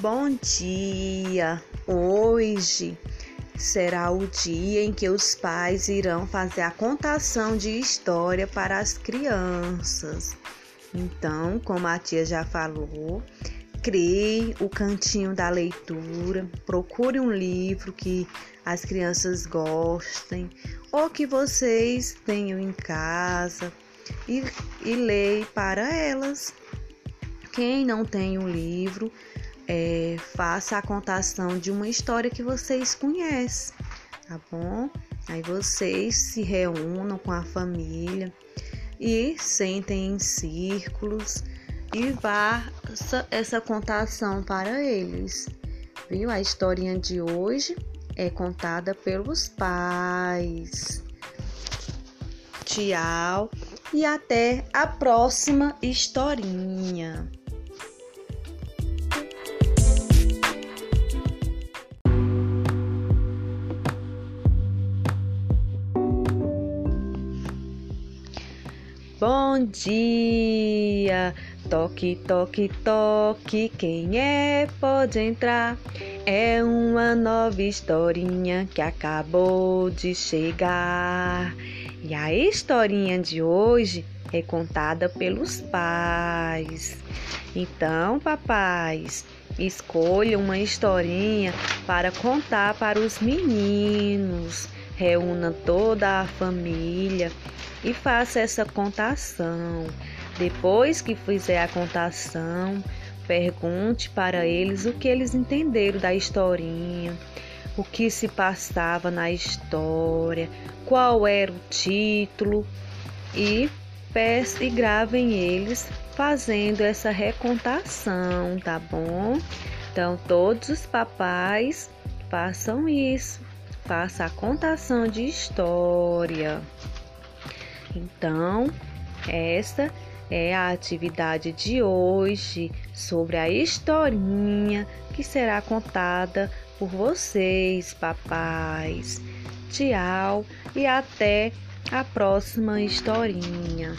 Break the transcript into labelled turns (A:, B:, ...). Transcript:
A: Bom dia! Hoje será o dia em que os pais irão fazer a contação de história para as crianças. Então, como a tia já falou, crie o cantinho da leitura, procure um livro que as crianças gostem ou que vocês tenham em casa e, e leia para elas. Quem não tem um livro, é, faça a contação de uma história que vocês conhecem, tá bom? Aí vocês se reúnam com a família e sentem em círculos e vá essa, essa contação para eles. Viu? A historinha de hoje é contada pelos pais. Tchau e até a próxima historinha. Bom dia! Toque, toque, toque, quem é pode entrar. É uma nova historinha que acabou de chegar. E a historinha de hoje é contada pelos pais. Então, papais, escolha uma historinha para contar para os meninos. Reúna toda a família e faça essa contação. Depois que fizer a contação, pergunte para eles o que eles entenderam da historinha, o que se passava na história, qual era o título e peça e gravem eles fazendo essa recontação, tá bom? Então todos os papais façam isso, faça a contação de história. Então, essa é a atividade de hoje sobre a historinha que será contada por vocês, papais. Tchau e até a próxima historinha.